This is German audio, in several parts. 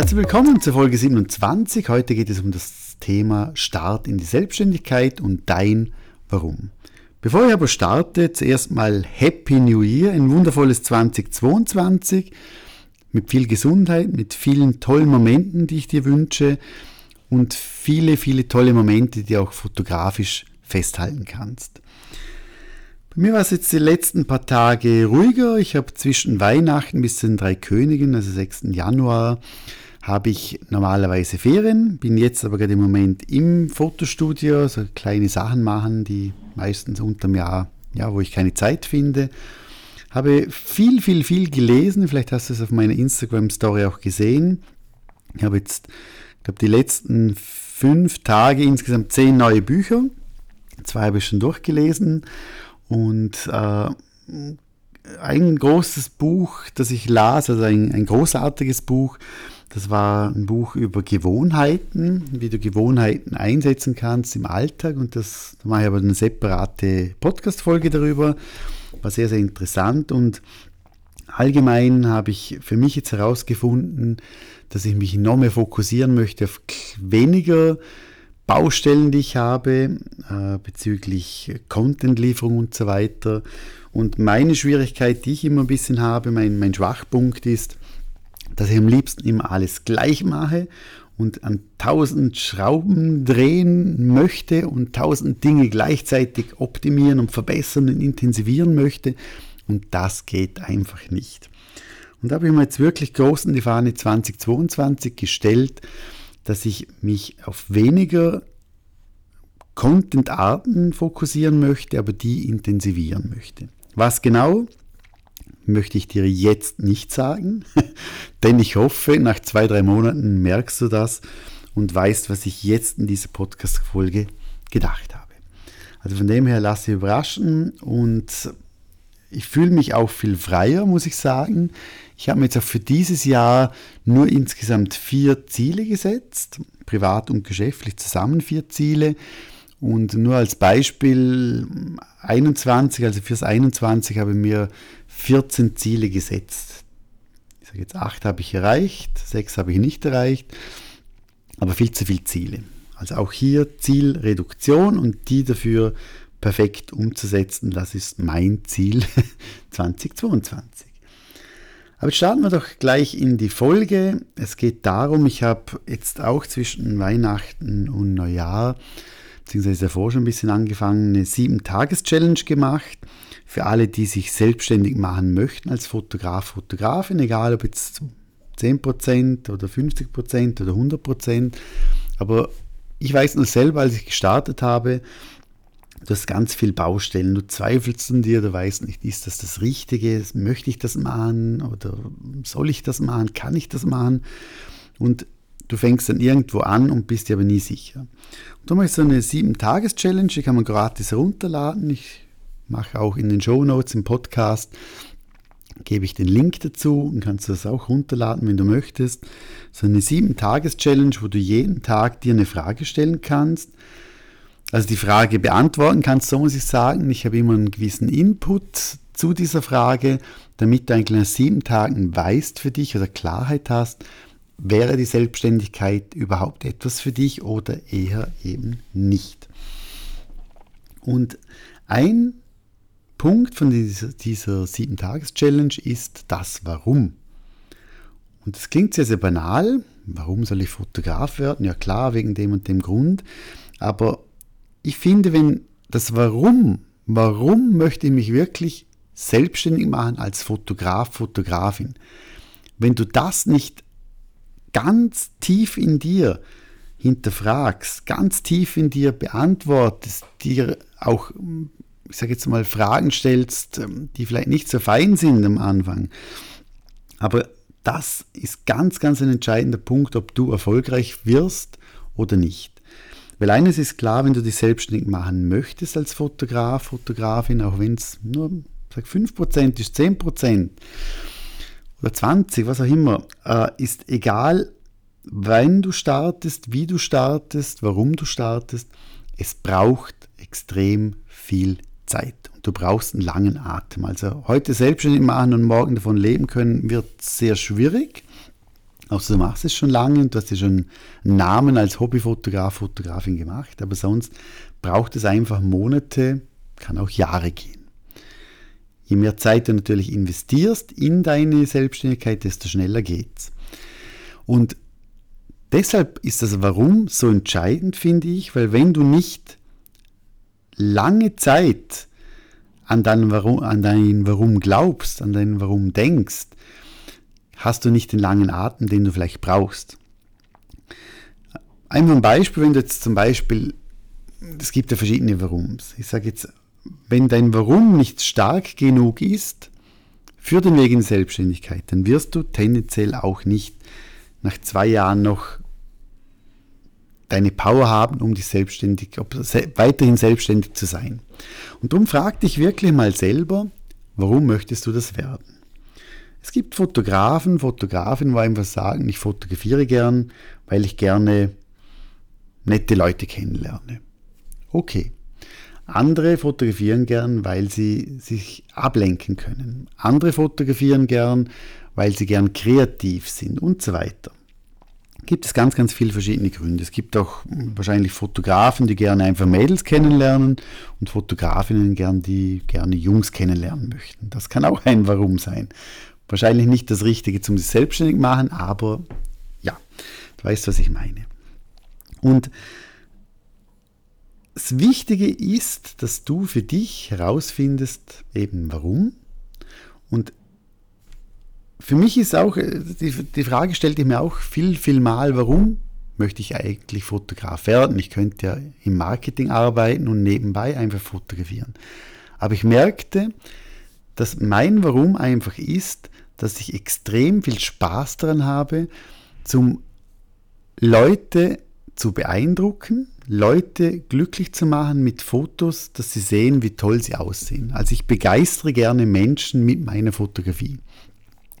Herzlich willkommen zur Folge 27. Heute geht es um das Thema Start in die Selbstständigkeit und dein Warum. Bevor ich aber starte, zuerst mal Happy New Year, ein wundervolles 2022 mit viel Gesundheit, mit vielen tollen Momenten, die ich dir wünsche und viele, viele tolle Momente, die auch fotografisch festhalten kannst. Bei mir war es jetzt die letzten paar Tage ruhiger. Ich habe zwischen Weihnachten bis zu den drei Königen, also 6. Januar, habe ich normalerweise Ferien, bin jetzt aber gerade im Moment im Fotostudio, so kleine Sachen machen, die meistens unterm Jahr, ja, wo ich keine Zeit finde. Habe viel, viel, viel gelesen. Vielleicht hast du es auf meiner Instagram-Story auch gesehen. Ich habe jetzt, ich glaube, die letzten fünf Tage insgesamt zehn neue Bücher. Zwei habe ich schon durchgelesen und äh, ein großes Buch, das ich las, also ein, ein großartiges Buch, das war ein Buch über Gewohnheiten, wie du Gewohnheiten einsetzen kannst im Alltag. Und das, da mache ich aber eine separate Podcast-Folge darüber. War sehr, sehr interessant. Und allgemein habe ich für mich jetzt herausgefunden, dass ich mich noch mehr fokussieren möchte auf weniger Baustellen, die ich habe, äh, bezüglich Contentlieferung und so weiter. Und meine Schwierigkeit, die ich immer ein bisschen habe, mein, mein Schwachpunkt ist, dass ich am liebsten immer alles gleich mache und an tausend Schrauben drehen möchte und tausend Dinge gleichzeitig optimieren und verbessern und intensivieren möchte. Und das geht einfach nicht. Und da habe ich mir jetzt wirklich groß in die Fahne 2022 gestellt, dass ich mich auf weniger Content-Arten fokussieren möchte, aber die intensivieren möchte. Was genau, möchte ich dir jetzt nicht sagen, denn ich hoffe, nach zwei, drei Monaten merkst du das und weißt, was ich jetzt in dieser Podcast-Folge gedacht habe. Also von dem her lasse ich überraschen und ich fühle mich auch viel freier, muss ich sagen. Ich habe mir jetzt auch für dieses Jahr nur insgesamt vier Ziele gesetzt, privat und geschäftlich zusammen vier Ziele. Und nur als Beispiel 21, also fürs 21 habe ich mir 14 Ziele gesetzt. Ich sage jetzt 8 habe ich erreicht, 6 habe ich nicht erreicht, aber viel zu viele Ziele. Also auch hier Zielreduktion und die dafür perfekt umzusetzen, das ist mein Ziel 2022. Aber jetzt starten wir doch gleich in die Folge. Es geht darum, ich habe jetzt auch zwischen Weihnachten und Neujahr, beziehungsweise davor schon ein bisschen angefangen, eine 7-Tages-Challenge gemacht. Für alle, die sich selbstständig machen möchten als Fotograf, Fotografin, egal ob jetzt 10% oder 50% oder 100%. Aber ich weiß nur selber, als ich gestartet habe, Du hast ganz viel Baustellen, du zweifelst an dir, du weißt nicht, ist das das Richtige, möchte ich das machen oder soll ich das machen, kann ich das machen? Und du fängst dann irgendwo an und bist dir aber nie sicher. Und darum ist so eine 7-Tages-Challenge, die kann man gratis herunterladen. Ich mache auch in den Show Notes im Podcast, gebe ich den Link dazu und kannst das auch runterladen, wenn du möchtest. So eine 7-Tages-Challenge, wo du jeden Tag dir eine Frage stellen kannst also die Frage beantworten kannst, so muss ich sagen. Ich habe immer einen gewissen Input zu dieser Frage, damit du eigentlich nach sieben Tagen weißt für dich oder Klarheit hast, wäre die Selbstständigkeit überhaupt etwas für dich oder eher eben nicht. Und ein Punkt von dieser, dieser Sieben-Tages-Challenge ist das Warum. Und das klingt sehr, sehr banal. Warum soll ich Fotograf werden? Ja klar, wegen dem und dem Grund. Aber ich finde, wenn das Warum, warum möchte ich mich wirklich selbstständig machen als Fotograf, Fotografin, wenn du das nicht ganz tief in dir hinterfragst, ganz tief in dir beantwortest, dir auch, ich sage jetzt mal, Fragen stellst, ähm, die vielleicht nicht so fein sind am Anfang, aber das ist ganz, ganz ein entscheidender Punkt, ob du erfolgreich wirst oder nicht. Weil eines ist klar, wenn du dich selbstständig machen möchtest als Fotograf, Fotografin, auch wenn es nur sag 5% ist, 10% oder 20, was auch immer, äh, ist egal, wann du startest, wie du startest, warum du startest. Es braucht extrem viel Zeit und du brauchst einen langen Atem. Also heute selbstständig machen und morgen davon leben können, wird sehr schwierig. Außer du machst es schon lange und du hast ja schon einen Namen als Hobbyfotograf, Fotografin gemacht, aber sonst braucht es einfach Monate, kann auch Jahre gehen. Je mehr Zeit du natürlich investierst in deine Selbstständigkeit, desto schneller geht's. Und deshalb ist das Warum so entscheidend, finde ich, weil wenn du nicht lange Zeit an dein Warum, an dein Warum glaubst, an dein Warum denkst, hast du nicht den langen Atem, den du vielleicht brauchst. Einfach ein Beispiel, wenn du jetzt zum Beispiel, es gibt ja verschiedene Warums. Ich sage jetzt, wenn dein Warum nicht stark genug ist für den Weg in Selbstständigkeit, dann wirst du tendenziell auch nicht nach zwei Jahren noch deine Power haben, um dich selbstständig, weiterhin selbstständig zu sein. Und darum frag dich wirklich mal selber, warum möchtest du das werden? Es gibt Fotografen, Fotografen, die einfach sagen, ich fotografiere gern, weil ich gerne nette Leute kennenlerne. Okay. Andere fotografieren gern, weil sie sich ablenken können. Andere fotografieren gern, weil sie gern kreativ sind und so weiter. Gibt es ganz, ganz viele verschiedene Gründe. Es gibt auch wahrscheinlich Fotografen, die gerne einfach Mädels kennenlernen und Fotografinnen gern, die gerne Jungs kennenlernen möchten. Das kann auch ein Warum sein. Wahrscheinlich nicht das Richtige zum sich selbstständig machen, aber ja, du weißt, was ich meine. Und das Wichtige ist, dass du für dich herausfindest, eben warum. Und für mich ist auch, die, die Frage stellte ich mir auch viel, viel mal, warum möchte ich eigentlich Fotograf werden? Ich könnte ja im Marketing arbeiten und nebenbei einfach fotografieren. Aber ich merkte, dass mein Warum einfach ist, dass ich extrem viel Spaß daran habe, zum Leute zu beeindrucken, Leute glücklich zu machen mit Fotos, dass sie sehen, wie toll sie aussehen. Also ich begeistere gerne Menschen mit meiner Fotografie.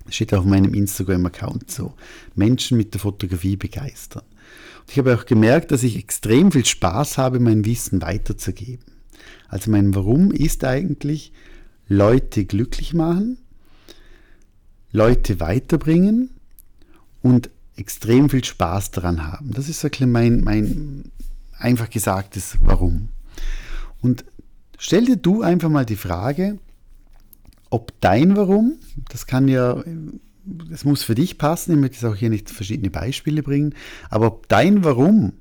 Das steht auf meinem Instagram-Account so. Menschen mit der Fotografie begeistern. Und ich habe auch gemerkt, dass ich extrem viel Spaß habe, mein Wissen weiterzugeben. Also mein Warum ist eigentlich, Leute glücklich machen, Leute weiterbringen und extrem viel Spaß daran haben. Das ist wirklich mein, mein einfach gesagtes Warum. Und stell dir du einfach mal die Frage, ob dein Warum, das kann ja, das muss für dich passen, ich möchte jetzt auch hier nicht verschiedene Beispiele bringen, aber ob dein Warum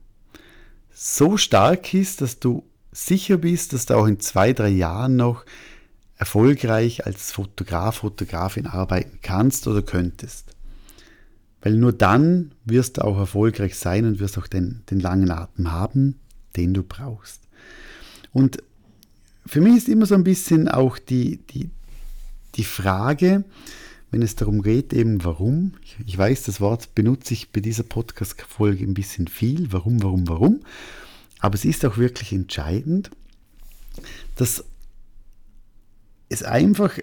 so stark ist, dass du sicher bist, dass du auch in zwei, drei Jahren noch erfolgreich als Fotograf, Fotografin arbeiten kannst oder könntest. Weil nur dann wirst du auch erfolgreich sein und wirst auch den, den langen Atem haben, den du brauchst. Und für mich ist immer so ein bisschen auch die, die, die Frage, wenn es darum geht, eben warum. Ich, ich weiß, das Wort benutze ich bei dieser Podcast-Folge ein bisschen viel. Warum, warum, warum. Aber es ist auch wirklich entscheidend, dass es einfach,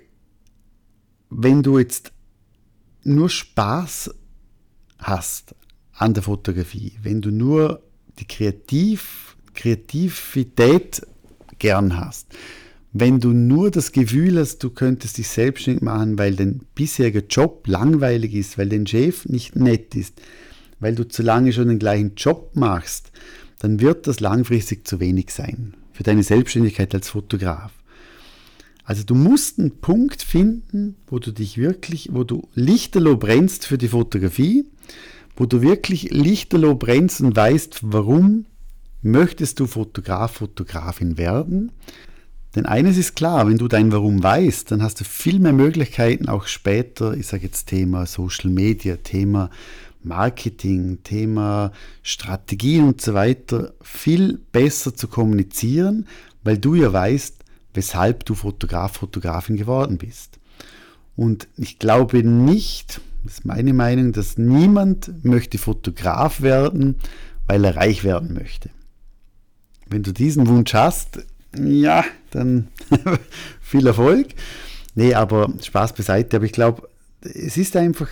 wenn du jetzt nur Spaß hast an der Fotografie, wenn du nur die Kreativ, Kreativität gern hast, wenn du nur das Gefühl hast, du könntest dich selbstständig machen, weil dein bisheriger Job langweilig ist, weil dein Chef nicht nett ist, weil du zu lange schon den gleichen Job machst, dann wird das langfristig zu wenig sein für deine Selbstständigkeit als Fotograf. Also du musst einen Punkt finden, wo du dich wirklich, wo du lichterloh brennst für die Fotografie, wo du wirklich lichterloh brennst und weißt, warum möchtest du Fotograf, Fotografin werden. Denn eines ist klar, wenn du dein Warum weißt, dann hast du viel mehr Möglichkeiten, auch später, ich sage jetzt Thema Social Media, Thema Marketing, Thema Strategien und so weiter, viel besser zu kommunizieren, weil du ja weißt, weshalb du Fotograf, Fotografin geworden bist. Und ich glaube nicht, das ist meine Meinung, dass niemand möchte Fotograf werden, weil er reich werden möchte. Wenn du diesen Wunsch hast, ja, dann viel Erfolg. Nee, aber Spaß beiseite. Aber ich glaube, es ist einfach,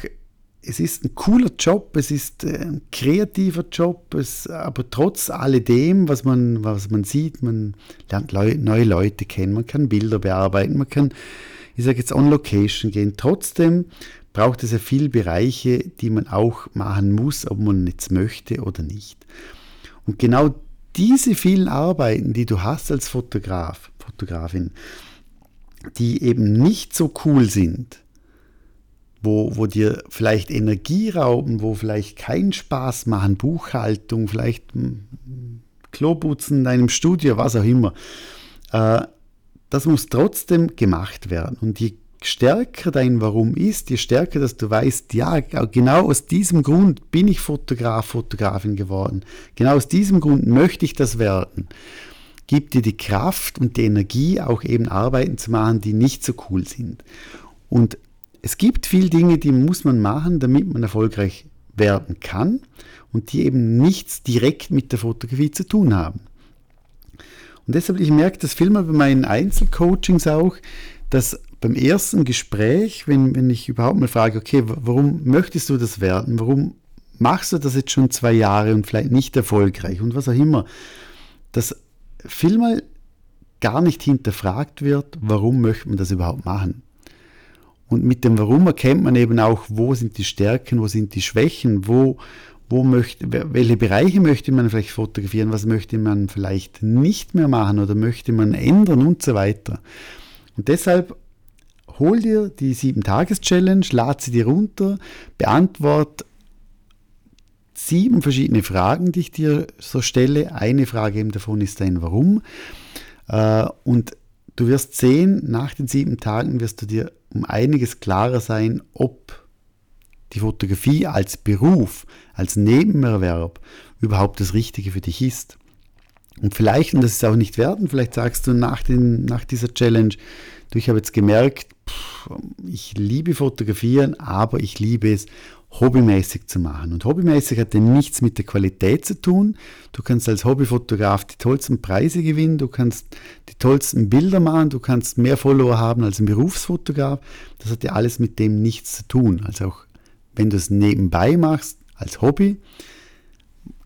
es ist ein cooler Job, es ist äh, ein kreativer Job, es, aber trotz alledem, was man, was man sieht, man lernt Leu neue Leute kennen, man kann Bilder bearbeiten, man kann ich sage jetzt on Location gehen. Trotzdem braucht es ja viele Bereiche, die man auch machen muss, ob man jetzt möchte oder nicht. Und genau diese vielen Arbeiten, die du hast als Fotograf, Fotografin, die eben nicht so cool sind, wo, wo dir vielleicht Energie rauben, wo vielleicht keinen Spaß machen, Buchhaltung, vielleicht Kloputzen in deinem Studio, was auch immer, äh, das muss trotzdem gemacht werden. Und je stärker dein Warum ist, je stärker, dass du weißt, ja, genau aus diesem Grund bin ich Fotograf, Fotografin geworden. Genau aus diesem Grund möchte ich das werden. Gibt dir die Kraft und die Energie, auch eben Arbeiten zu machen, die nicht so cool sind. Und es gibt viele Dinge, die muss man machen, damit man erfolgreich werden kann und die eben nichts direkt mit der Fotografie zu tun haben. Und deshalb, ich merke das viel mal bei meinen Einzelcoachings auch, dass beim ersten Gespräch, wenn, wenn ich überhaupt mal frage, okay, warum möchtest du das werden? Warum machst du das jetzt schon zwei Jahre und vielleicht nicht erfolgreich und was auch immer, dass vielmal gar nicht hinterfragt wird, warum möchte man das überhaupt machen. Und mit dem Warum erkennt man eben auch, wo sind die Stärken, wo sind die Schwächen, wo, wo möchte, welche Bereiche möchte man vielleicht fotografieren, was möchte man vielleicht nicht mehr machen oder möchte man ändern und so weiter. Und deshalb hol dir die 7-Tages-Challenge, lad sie dir runter, beantwort sieben verschiedene Fragen, die ich dir so stelle. Eine Frage eben davon ist dein Warum. Äh, und du wirst sehen, nach den sieben Tagen wirst du dir um einiges klarer sein, ob die Fotografie als Beruf, als Nebenerwerb überhaupt das Richtige für dich ist. Und vielleicht, und das ist auch nicht werden, vielleicht sagst du nach, den, nach dieser Challenge, du, ich habe jetzt gemerkt, ich liebe Fotografieren, aber ich liebe es, hobbymäßig zu machen. Und hobbymäßig hat ja nichts mit der Qualität zu tun. Du kannst als Hobbyfotograf die tollsten Preise gewinnen, du kannst die tollsten Bilder machen, du kannst mehr Follower haben als ein Berufsfotograf. Das hat ja alles mit dem nichts zu tun. Also auch wenn du es nebenbei machst, als Hobby,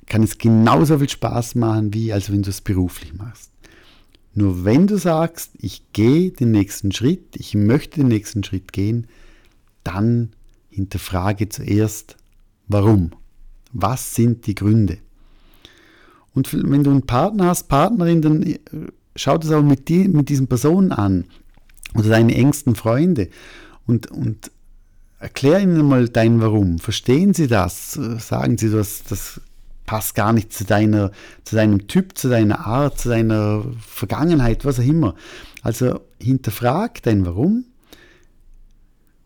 kann es genauso viel Spaß machen, wie als wenn du es beruflich machst. Nur wenn du sagst, ich gehe den nächsten Schritt, ich möchte den nächsten Schritt gehen, dann hinterfrage zuerst, warum? Was sind die Gründe? Und wenn du einen Partner hast, Partnerin, dann äh, schau das auch mit, die, mit diesen Personen an oder deine engsten Freunde und, und erklär ihnen mal dein Warum. Verstehen sie das? Sagen sie, das, das passt gar nicht zu, deiner, zu deinem Typ, zu deiner Art, zu deiner Vergangenheit, was auch immer. Also hinterfrag dein Warum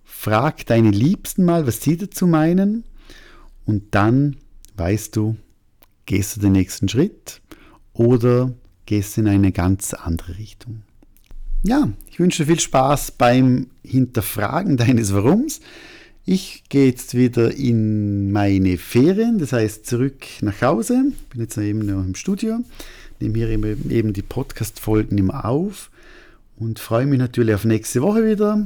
Frag deine Liebsten mal, was sie dazu meinen und dann weißt du, gehst du den nächsten Schritt oder gehst in eine ganz andere Richtung. Ja, ich wünsche dir viel Spaß beim Hinterfragen deines Warums. Ich gehe jetzt wieder in meine Ferien, das heißt zurück nach Hause. Bin jetzt eben noch im Studio, nehme hier eben die Podcast-Folgen immer auf und freue mich natürlich auf nächste Woche wieder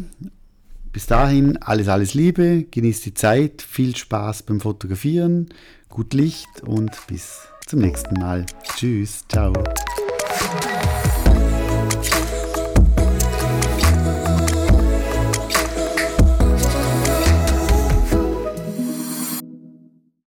bis dahin alles, alles Liebe, genießt die Zeit, viel Spaß beim Fotografieren, gut Licht und bis zum nächsten Mal. Tschüss, ciao.